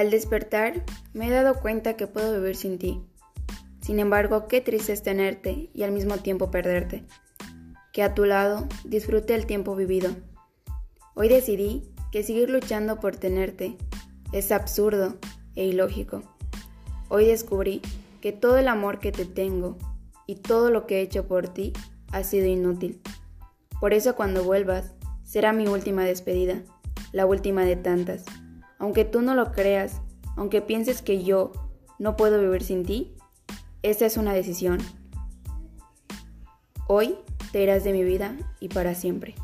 Al despertar, me he dado cuenta que puedo vivir sin ti. Sin embargo, qué triste es tenerte y al mismo tiempo perderte. Que a tu lado disfrute el tiempo vivido. Hoy decidí que seguir luchando por tenerte es absurdo e ilógico. Hoy descubrí que todo el amor que te tengo y todo lo que he hecho por ti ha sido inútil. Por eso cuando vuelvas, será mi última despedida, la última de tantas. Aunque tú no lo creas, aunque pienses que yo no puedo vivir sin ti, esta es una decisión. Hoy te irás de mi vida y para siempre.